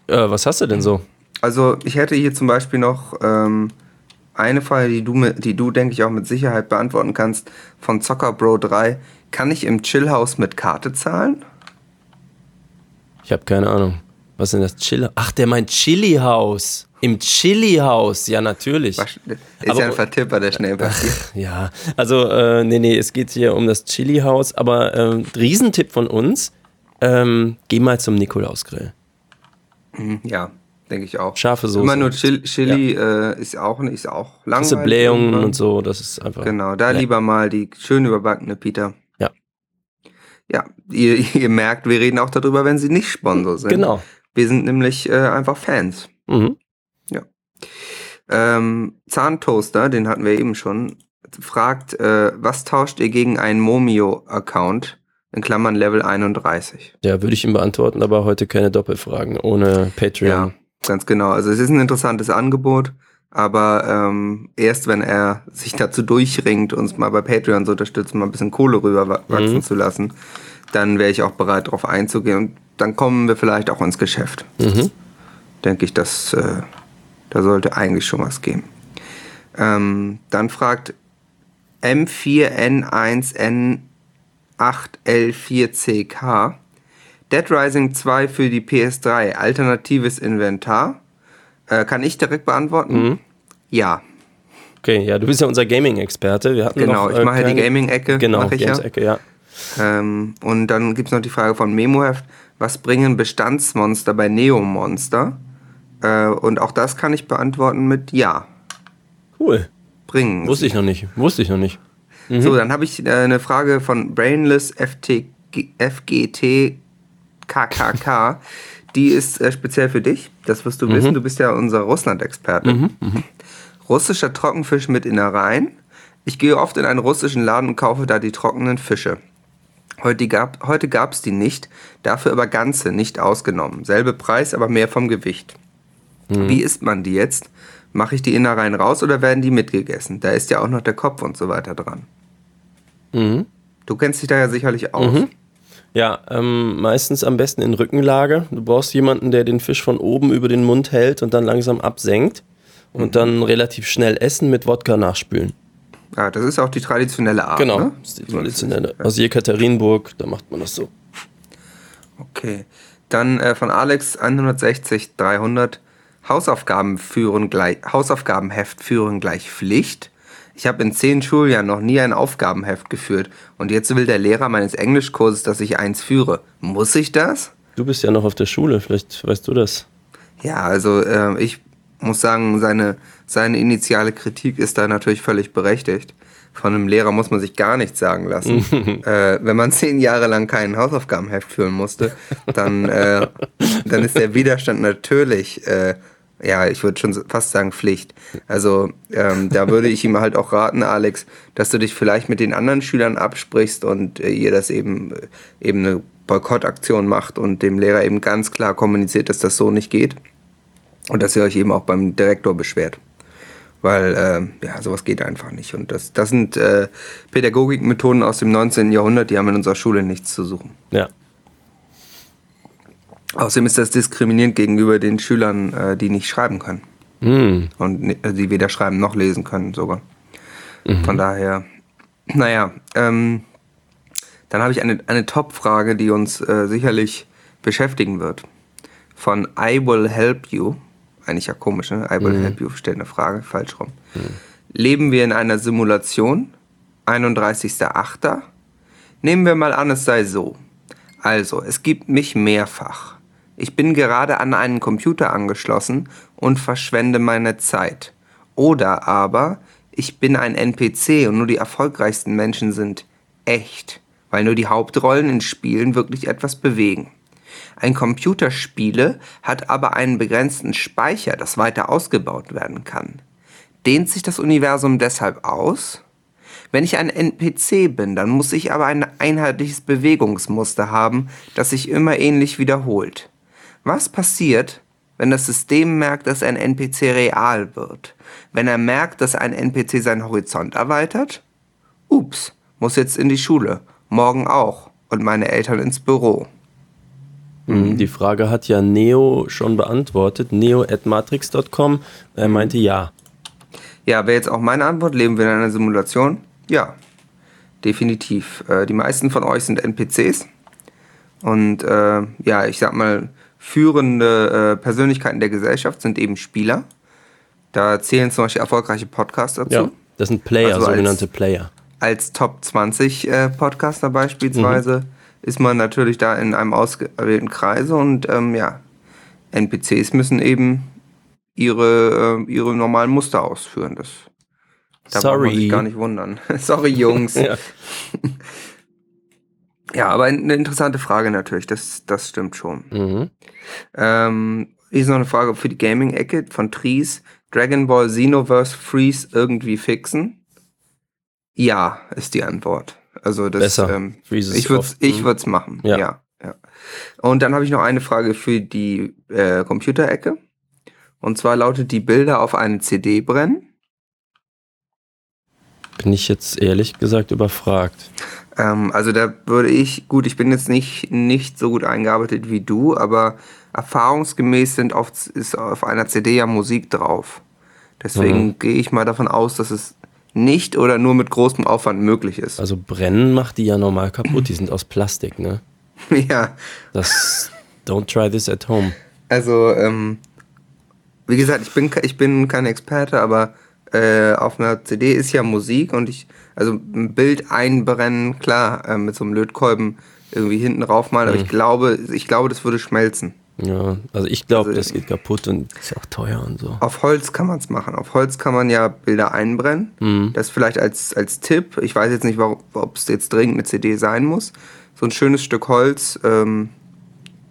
Äh, was hast du denn so? Also ich hätte hier zum Beispiel noch ähm, eine Frage, die du, mit, die du, denke ich, auch mit Sicherheit beantworten kannst, von Zocker Bro 3. Kann ich im Chillhaus mit Karte zahlen? Ich habe keine Ahnung. Was ist denn das Chili? Ach, der meint Chili-Haus. Im Chili-Haus. Ja, natürlich. Ist Aber- ja ein Vertipper, der schnell passiert. Ja, also, äh, nee, nee, es geht hier um das Chili-Haus, aber ähm, Riesentipp von uns, ähm, geh mal zum Nikolausgrill. Hm, ja, denke ich auch. Scharfe Soße. Immer nur Chili, Chili äh, ist auch ist auch Diese langweilig. Blähungen irgendwann. und so, das ist einfach. Genau, da Ja. lieber mal die schön überbackene Pita. Ja. Ja, ihr, ihr merkt, wir reden auch darüber, wenn sie nicht Sponsor sind. Genau. Wir sind nämlich äh, einfach Fans. Mhm. Ähm, Zahntoaster, den hatten wir eben schon, fragt, äh, was tauscht ihr gegen einen Momio-Account? In Klammern Level 31. Ja, würde ich ihm beantworten, aber heute keine Doppelfragen ohne Patreon. Ja, ganz genau. Also es ist ein interessantes Angebot, aber ähm, erst wenn er sich dazu durchringt, uns mal bei Patreon zu unterstützen, mal ein bisschen Kohle rüber wa- wachsen Mhm. zu lassen, dann wäre ich auch bereit, darauf einzugehen. Und dann kommen wir vielleicht auch ins Geschäft. Mhm. Denke ich, dass äh, da sollte eigentlich schon was gehen. Ähm, dann fragt M4N1N8L4CK Dead Rising 2 für die PS3, alternatives Inventar. Äh, kann ich direkt beantworten? Mhm. Ja, Okay, ja, du bist ja unser Gaming-Experte. Wir hatten genau. noch, äh, ich mache ja die Gaming-Ecke. Genau, ich ja. Games-Ecke, ja. Ähm, und dann gibt es noch die Frage von Memoheft. Was bringen Bestandsmonster bei Neo-Monster? Äh, und auch das kann ich beantworten mit Ja. Cool. Bringen. Wusste ich noch nicht. Wusste ich noch nicht. So, dann habe ich äh, eine Frage von Brainless FT, FGT KKK. Die ist äh, speziell für dich. Das wirst du wissen. Du bist ja unser Russland-Experte. Russischer Trockenfisch mit Innereien. Ich gehe oft in einen russischen Laden und kaufe da die trockenen Fische. Heute gab heute gab's die nicht, dafür aber ganze, nicht ausgenommen. Selbe Preis, aber mehr vom Gewicht. Wie isst man die jetzt? Mache ich die Innereien raus oder werden die mitgegessen? Da ist ja auch noch der Kopf und so weiter dran. Mhm. Du kennst dich da ja sicherlich aus. Ja, ähm, meistens am besten in Rückenlage. Du brauchst jemanden, der den Fisch von oben über den Mund hält und dann langsam absenkt. Und dann relativ schnell essen mit Wodka nachspülen. Ah, das ist auch die traditionelle Art. Genau. Ne? Das ist die traditionelle. Aus Jekaterinburg, da macht man das so. Okay. Dann äh, von Alex 160 300 Hausaufgaben führen gleich Hausaufgabenheft führen gleich Pflicht. Ich habe in zehn Schuljahren noch nie ein Aufgabenheft geführt und jetzt will der Lehrer meines Englischkurses, dass ich eins führe. Muss ich das? Du bist ja noch auf der Schule, vielleicht weißt du das. Ja, also äh, ich muss sagen, seine, seine initiale Kritik ist da natürlich völlig berechtigt. Von einem Lehrer muss man sich gar nichts sagen lassen. äh, wenn man zehn Jahre lang kein Hausaufgabenheft führen musste, dann, äh, dann ist der Widerstand natürlich, äh, ja, ich würde schon fast sagen Pflicht. Also ähm, da würde ich ihm halt auch raten, Alex, dass du dich vielleicht mit den anderen Schülern absprichst und äh, ihr das eben, äh, eben eine Boykottaktion macht und dem Lehrer eben ganz klar kommuniziert, dass das so nicht geht. Und dass ihr euch eben auch beim Direktor beschwert. Weil, äh, ja, sowas geht einfach nicht. Und das, das sind äh, Pädagogikmethoden aus dem 19. Jahrhundert, die haben in unserer Schule nichts zu suchen. Ja. Außerdem ist das diskriminierend gegenüber den Schülern, äh, die nicht schreiben können. Hm. Und äh, die weder schreiben noch lesen können sogar. Von daher, naja, ähm, dann habe ich eine, eine Top-Frage, die uns äh, sicherlich beschäftigen wird. Von I will help you. Eigentlich ja komisch, ne? I will help you stellt eine Frage, falsch rum. Leben wir in einer Simulation? 31.08. Nehmen wir mal an, es sei so. Also, es gibt mich mehrfach. Ich bin gerade an einen Computer angeschlossen und verschwende meine Zeit. Oder aber, ich bin ein NPC und nur die erfolgreichsten Menschen sind echt, weil nur die Hauptrollen in Spielen wirklich etwas bewegen. Ein Computerspiele hat aber einen begrenzten Speicher, das weiter ausgebaut werden kann. Dehnt sich das Universum deshalb aus? Wenn ich ein NPC bin, dann muss ich aber ein einheitliches Bewegungsmuster haben, das sich immer ähnlich wiederholt. Was passiert, wenn das System merkt, dass ein NPC real wird? Wenn er merkt, dass ein NPC seinen Horizont erweitert? Ups, muss jetzt in die Schule, morgen auch und meine Eltern ins Büro. Mhm. Die Frage hat ja Neo schon beantwortet, neo at matrix.com. Er meinte ja. Ja, wäre jetzt auch meine Antwort, leben wir in einer Simulation? Ja, definitiv. Äh, die meisten von euch sind NPCs. Und äh, ja, ich sag mal, führende äh, Persönlichkeiten der Gesellschaft sind eben Spieler. Da zählen zum Beispiel erfolgreiche Podcasts dazu. Ja, das sind Player, Also als- sogenannte Player. Als Top 20 äh, Podcaster beispielsweise ist man natürlich da in einem ausgewählten Kreise und ähm, ja, NPCs müssen eben ihre, äh, ihre normalen Muster ausführen. Das, da braucht man sich Sorry. gar nicht wundern. Sorry, Jungs. Ja. Ja, aber eine interessante Frage natürlich, das, das stimmt schon. Mhm. Ähm, hier ist noch eine Frage für die Gaming-Ecke von Tries. Dragon Ball Xenoverse Freeze irgendwie fixen? Ja, ist die Antwort. Also das, Besser. Ähm, ich würde ich mhm. würd's machen. Ja. Ja. ja, Und dann habe ich noch eine Frage für die äh, Computerecke. Und zwar lautet die Bilder auf eine CD brennen. Bin ich jetzt ehrlich gesagt überfragt. Ähm, also da würde ich, gut, ich bin jetzt nicht, nicht so gut eingearbeitet wie du, aber erfahrungsgemäß sind oft, ist auf einer CD ja Musik drauf. Deswegen Mhm. gehe ich mal davon aus, dass es nicht oder nur mit großem Aufwand möglich ist. Also brennen macht die ja normal kaputt. Die sind aus Plastik, ne? ja, Das don't try this at home. also ähm, wie gesagt, ich bin, ich bin kein Experte, aber äh, auf einer CD ist ja Musik und ich, also ein Bild einbrennen, klar, äh, mit so einem Lötkolben irgendwie hinten raufmalen, aber ich glaube, ich glaube, das würde schmelzen. Ja, also ich glaube, Also- das geht kaputt und ist auch teuer und so. Auf Holz kann man es machen. Auf Holz kann man ja Bilder einbrennen. Mhm. Das vielleicht als, als Tipp. Ich weiß jetzt nicht, ob es jetzt dringend eine CD sein muss. So ein schönes Stück Holz, ähm,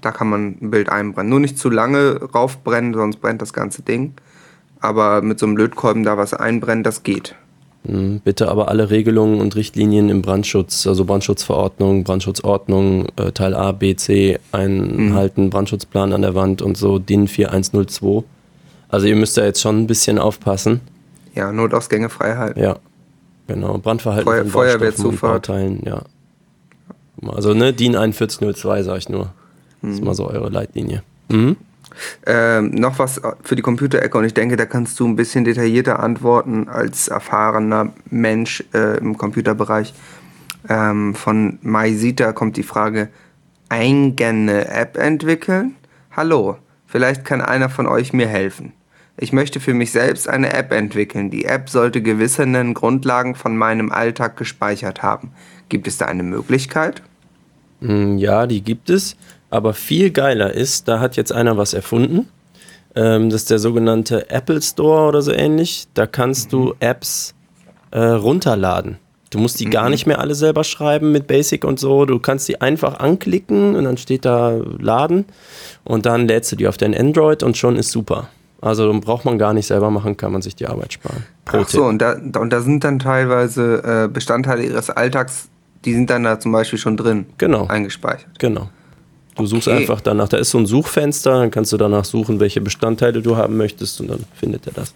da kann man ein Bild einbrennen. Nur nicht zu lange raufbrennen, sonst brennt das ganze Ding. Aber mit so einem Lötkolben da was einbrennen, das geht. Mhm, Bitte aber alle Regelungen und Richtlinien im Brandschutz, also Brandschutzverordnung, Brandschutzordnung, äh, Teil A, B, C einhalten, Brandschutzplan an der Wand und so, DIN 4102. Also ihr müsst da jetzt schon ein bisschen aufpassen. Ja, Notausgänge frei halten. Ja, genau. Brandverhalten Feuer- von Feuerwehrzufahrt. Ja. Also ne, DIN 4102 sag ich nur. Das ist mal so eure Leitlinie. Mhm. Ähm, noch was für die Computerecke und ich denke, da kannst du ein bisschen detaillierter antworten als erfahrener Mensch äh, im Computerbereich. Ähm, von MySita kommt die Frage, eigene App entwickeln? Hallo, vielleicht kann einer von euch mir helfen. Ich möchte für mich selbst eine App entwickeln. Die App sollte gewisse Grundlagen von meinem Alltag gespeichert haben. Gibt es da eine Möglichkeit? Mm, Ja, die gibt es. Aber viel geiler ist, da hat jetzt einer was erfunden. Ähm, das ist der sogenannte Apple Store oder so ähnlich. Da kannst du Apps äh, runterladen. Du musst die gar nicht mehr alle selber schreiben mit Basic und so. Du kannst die einfach anklicken und dann steht da Laden und dann lädst du die auf dein Android und schon ist super. Also braucht man gar nicht selber machen, kann man sich die Arbeit sparen. Pro Ach so, und da, und da sind dann teilweise äh, Bestandteile ihres Alltags, die sind dann da zum Beispiel schon drin Genau. eingespeichert. Genau. Du suchst Okay. einfach danach. Da ist so ein Suchfenster, dann kannst du danach suchen, welche Bestandteile du haben möchtest und dann findet er das.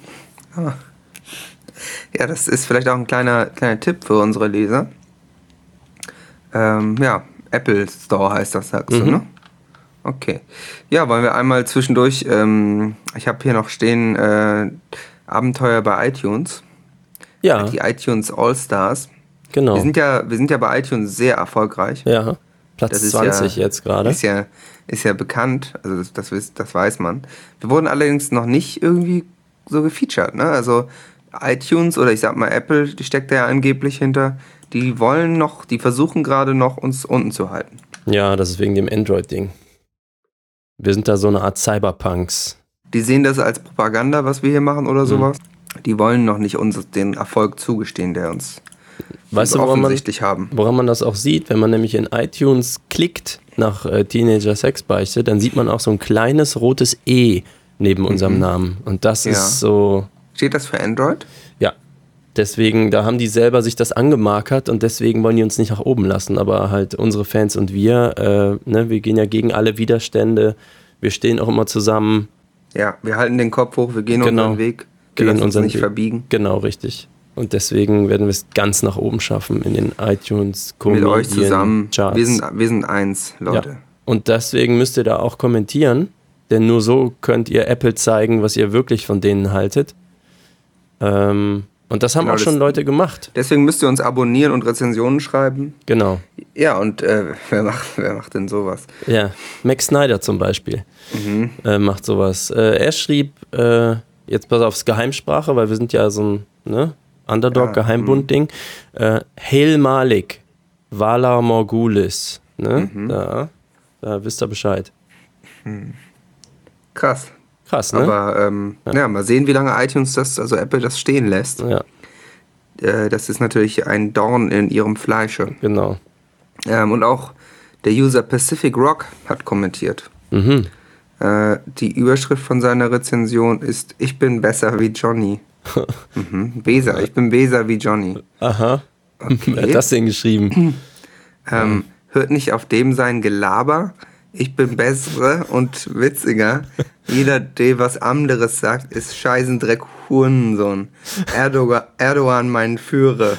Ja, das ist vielleicht auch ein kleiner, kleiner Tipp für unsere Leser. Ähm, ja, Apple Store heißt das, sagst du, Mhm. ne? Okay. Ja, wollen wir einmal zwischendurch, ähm, ich habe hier noch stehen, äh, Abenteuer bei iTunes. Ja, Die iTunes All-Stars. genau. Wir, sind ja, wir sind ja bei iTunes sehr erfolgreich. ja, Platz Das ist 20 ja- jetzt gerade. Ist ja, ist ja bekannt, also das, das, wiss- das weiß man. Wir wurden allerdings noch nicht irgendwie so gefeatured, ne? Also iTunes oder ich sag mal Apple, die steckt da ja angeblich hinter, die wollen noch, die versuchen gerade noch, uns unten zu halten. Ja, das ist wegen dem Android-Ding. Wir sind da so eine Art Cyberpunks. Die sehen das als Propaganda, was wir hier machen oder sowas. Die wollen noch nicht uns den Erfolg zugestehen, der uns Weißt du, woran man, offensichtlich haben. woran man das auch sieht? Wenn man nämlich in iTunes klickt nach äh, Teenager Sexbeichte, dann sieht man auch so ein kleines rotes E neben unserem Namen. Und das Ja. ist so, Steht das für Android? ja. Deswegen, da haben die selber sich das angemarkert und deswegen wollen die uns nicht nach oben lassen. Aber halt unsere Fans und wir, äh, ne, wir gehen ja gegen alle Widerstände. Wir stehen auch immer zusammen. Ja, wir halten den Kopf hoch, wir gehen Genau. unseren Weg. Wir Gehen lassen uns nicht Weg. verbiegen. Genau, richtig. Und deswegen werden wir es ganz nach oben schaffen in den iTunes Mit Comedian euch zusammen. Charts. Wir sind, wir sind eins, Leute. Ja. Und deswegen müsst ihr da auch kommentieren, denn nur so könnt ihr Apple zeigen, was ihr wirklich von denen haltet. Ähm, und das haben Genau, auch schon Leute gemacht. Deswegen müsst ihr uns abonnieren und Rezensionen schreiben. Genau. Ja, und äh, wer, macht, wer macht denn sowas? Ja, Max Snyder zum Beispiel Mhm. äh, macht sowas. Äh, er schrieb, äh, jetzt pass aufs Geheimsprache, weil wir sind ja so ein ne, Underdog-Geheimbund-Ding. Äh, Hail Malik, Vala Morgulis. Ne? Mhm. Da, da wisst ihr Bescheid. Krass. Krass, ne? Aber ähm, ja. mal sehen, wie lange iTunes das, also Apple das stehen lässt. ja, Äh, das ist natürlich ein Dorn in ihrem Fleische. genau. Ähm, und auch der User Pacific Rock hat kommentiert. Mhm. Äh, die Überschrift von seiner Rezension ist Ich bin besser wie Johnny. Mhm. Beser, ich bin Beser wie Johnny. Aha. Okay. Wer hat das denn geschrieben? Ähm, hört nicht auf dem sein Gelaber. Ich bin bessere und witziger. Jeder, der was anderes sagt, ist Scheißendreck Hurensohn. Erdogan, Erdogan mein Führer.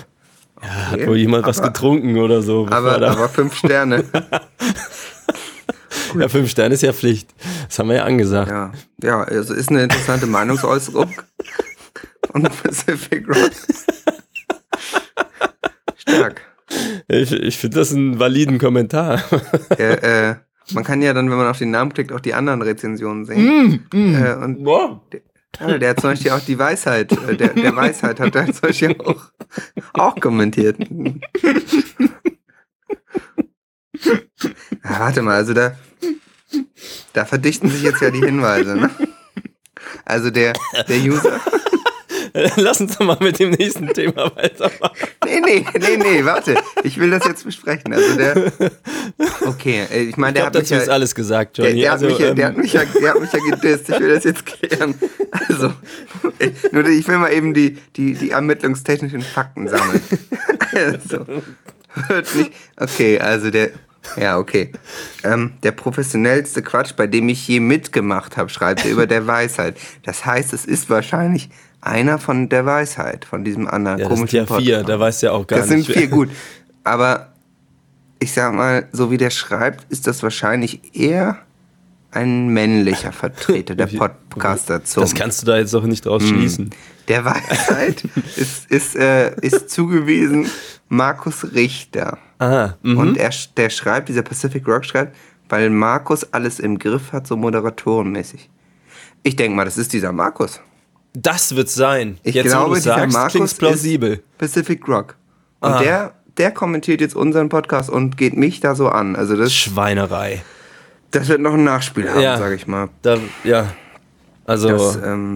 Hat wohl jemand was getrunken oder so? Aber, da- aber fünf Sterne. ja, fünf Sterne ist ja Pflicht. Das haben wir ja angesagt. Ja, ja, also ist eine interessante Meinungsäußerung. Und Pacific Rock. Stark. Ich, ich finde das einen validen Kommentar. Äh, äh, man kann ja dann, wenn man auf den Namen klickt, auch die anderen Rezensionen sehen. Äh, und Wow. Ja, der hat zum Beispiel auch die Weisheit, äh, der, der Weisheit hat er zum Beispiel auch, auch kommentiert. Ja, warte mal, also da, da verdichten sich jetzt ja die Hinweise, ne? Also der, der User. Lass uns doch mal mit dem nächsten Thema weitermachen. Nee, nee, nee, nee, warte. Ich will das jetzt besprechen. Also der. Okay, äh, ich meine, Ich der glaube, hat mich dazu ja. ist alles gesagt, Der, Johnny. der, also, hat mich ja, der, ähm, hat mich ja, der hat mich ja gedisst. Ich will das jetzt klären. Also, ich, nur ich will mal eben die, die, die ermittlungstechnischen Fakten sammeln. Also, hört nicht. Okay, also der. Ja, okay. Ähm, der professionellste Quatsch, bei dem ich je mitgemacht habe, schreibt er über der Weisheit. Das heißt, es ist wahrscheinlich einer von der Weisheit, von diesem anderen ja, das sind komischen ja vier, Podcast. da weißt du ja auch gar Das sind nicht. vier, gut. Aber ich sag mal, so wie der schreibt, ist das wahrscheinlich eher ein männlicher Vertreter der Podcaster zum. Das kannst du da jetzt doch nicht draus schließen. der Weisheit ist, ist, äh, ist zugewiesen Markus Richter. Aha. Mhm. Und er, der schreibt, dieser Pacific Rock schreibt, weil Markus alles im Griff hat, so moderatorenmäßig. Ich denke mal, das ist dieser Markus. Das wird sein. Ich jetzt, glaube, wo sagst, Markus plausibel. Pacific Rock. Und Ah. der, der kommentiert jetzt unseren Podcast und geht mich da so an. Also das, Schweinerei. das wird noch ein Nachspiel haben, Ja. sage ich mal. Da, ja. Also, Das, ähm,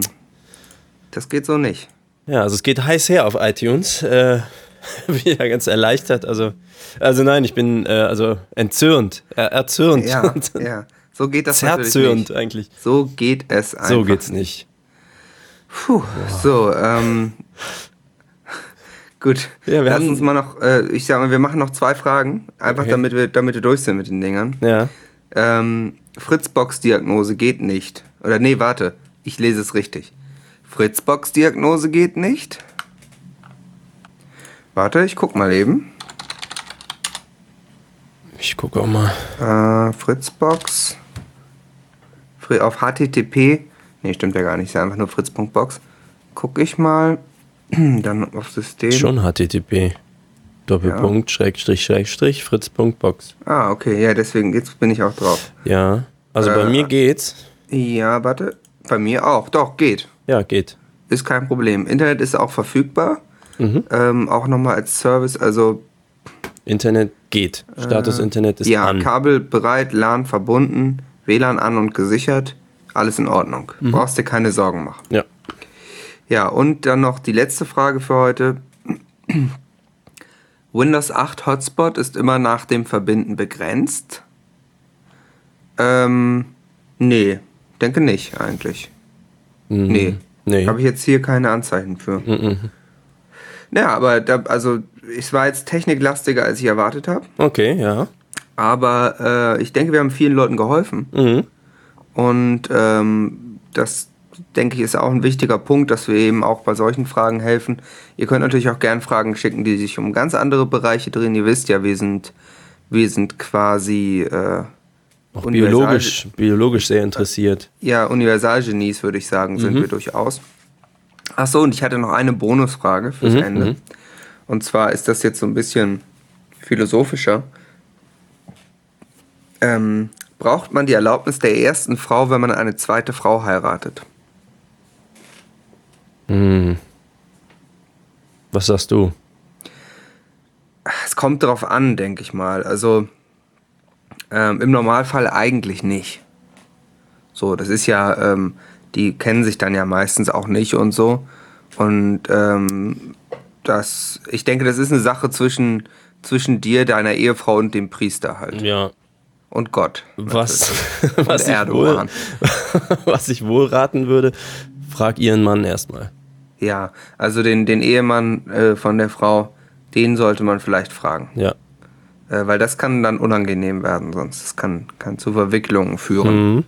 das geht so nicht. ja, also es geht heiß her auf iTunes. Äh, bin ja ganz erleichtert. Also, also nein, ich bin äh, also entzürnt, er, erzürnt, Ja, ja. So geht das natürlich zerzürnt nicht. eigentlich. So geht es einfach. So geht's nicht. Puh, so, ähm, gut. Ja, wir Lass uns mal noch, äh, ich sag mal, wir machen noch zwei Fragen, einfach Okay. damit wir, damit wir durch sind mit den Dingern. Ja. Ähm, Fritzbox-Diagnose geht nicht. Oder nee, warte, ich lese es richtig. Fritzbox-Diagnose geht nicht. Warte, ich guck mal eben. Ich gucke auch mal. Äh, Fritzbox. Fri- Auf HTTP. Nee, stimmt ja gar nicht. Ist ja einfach nur fritz.box. Guck ich mal. Dann auf System. Schon HTTP. Doppelpunkt, Schrägstrich, Schrägstrich, Fritz.box. Ah, okay. Ja, deswegen, jetzt bin ich auch drauf. Ja. Also bei Äh. mir geht's. Ja, warte. Bei mir auch. Doch, geht. Ja, geht. Ist kein Problem. Internet ist auch verfügbar. Mhm. Ähm, auch nochmal als Service. Also, Internet geht. Status Internet ist Äh, ja, an. Kabel bereit, LAN verbunden, WLAN an und gesichert. Alles in Ordnung. Mhm. Brauchst dir keine Sorgen machen. Ja. Ja, und dann noch die letzte Frage für heute. Windows 8 Hotspot ist immer nach dem Verbinden begrenzt? Ähm, nee, denke nicht eigentlich. Mhm. Nee. Nee. Habe ich jetzt hier keine Anzeichen für. Mhm. Naja, aber da, also es war jetzt techniklastiger, als ich erwartet habe. Okay, ja. Aber äh, ich denke, wir haben vielen Leuten geholfen. Mhm. Und ähm, das, denke ich, ist auch ein wichtiger Punkt, dass wir eben auch bei solchen Fragen helfen. Ihr könnt natürlich auch gern Fragen schicken, die sich um ganz andere Bereiche drehen. Ihr wisst ja, wir sind, wir sind quasi äh, biologisch, biologisch sehr interessiert. ja, Universalgenies, würde ich sagen, sind wir durchaus. Ach so, und ich hatte noch eine Bonusfrage fürs Ende. Und zwar ist das jetzt so ein bisschen philosophischer. Ähm, braucht man die Erlaubnis der ersten Frau, wenn man eine zweite Frau heiratet? Was sagst du? Es kommt darauf an, denke ich mal. Also ähm, im Normalfall eigentlich nicht. So, das ist ja, ähm, die kennen sich dann ja meistens auch nicht und so. Und ähm, das, ich denke, das ist eine Sache zwischen, zwischen dir, deiner Ehefrau und dem Priester halt. Ja. Und Gott. Was, Und was, ich wohl, was ich wohl raten würde, frag ihren Mann erstmal. Ja, also den, den Ehemann äh, von der Frau, den sollte man vielleicht fragen. Ja. Äh, weil das kann dann unangenehm werden, sonst das kann, kann zu Verwicklungen führen. Mhm.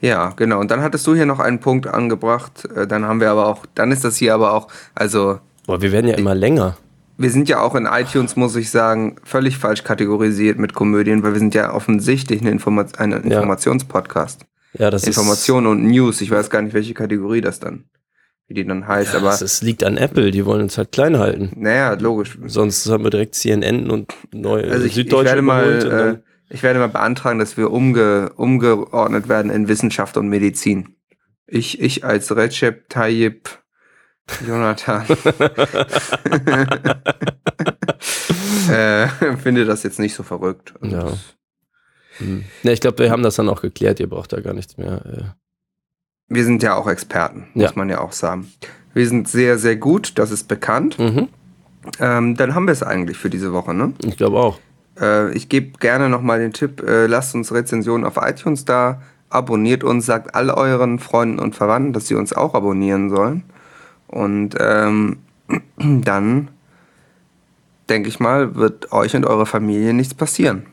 Ja, genau. Und dann hattest du hier noch einen Punkt angebracht. Äh, Dann haben wir aber auch, dann ist das hier aber auch, also Boah, wir werden ja immer länger. Wir sind ja auch in iTunes, muss ich sagen, völlig falsch kategorisiert mit Komödien, weil wir sind ja offensichtlich eine Informa ein Informationspodcast. Ja, das Information und News. Ich weiß gar nicht, welche Kategorie das dann, wie die dann heißt. Ja, aber das ist, liegt an Apple, die wollen uns halt klein halten. naja, logisch. Sonst haben wir direkt CNN und neue Also ich, ich Süddeutsche werde mal, äh, ich werde mal beantragen, dass wir umge, umgeordnet werden in Wissenschaft und Medizin. Ich, ich als Recep Tayyip Jonathan äh, finde das jetzt nicht so verrückt. Und Ja. Hm. Ne, ich glaube, wir haben das dann auch geklärt, ihr braucht da gar nichts mehr. äh. Wir sind ja auch Experten, muss Ja. man ja auch sagen. Wir sind sehr, sehr gut, das ist bekannt. Mhm. Ähm, dann haben wir es eigentlich für diese Woche, ne? Ich glaube auch. Äh, ich gebe gerne nochmal den Tipp, äh, lasst uns Rezensionen auf iTunes da, abonniert uns, sagt all euren Freunden und Verwandten, dass sie uns auch abonnieren sollen. Und ähm, dann, denke ich mal, wird euch und eurer Familie nichts passieren.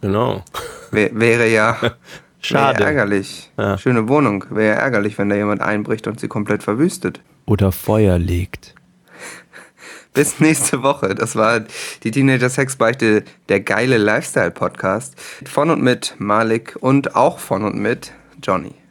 Genau. Wär, wäre ja Schade. Wäre ärgerlich. Ja. Schöne Wohnung. Wäre ärgerlich, wenn da jemand einbricht und sie komplett verwüstet. Oder Feuer legt. Bis nächste Woche. Das war die Teenager Sex Beichte, der geile Lifestyle Podcast. Von und mit Malik und auch von und mit Johnny.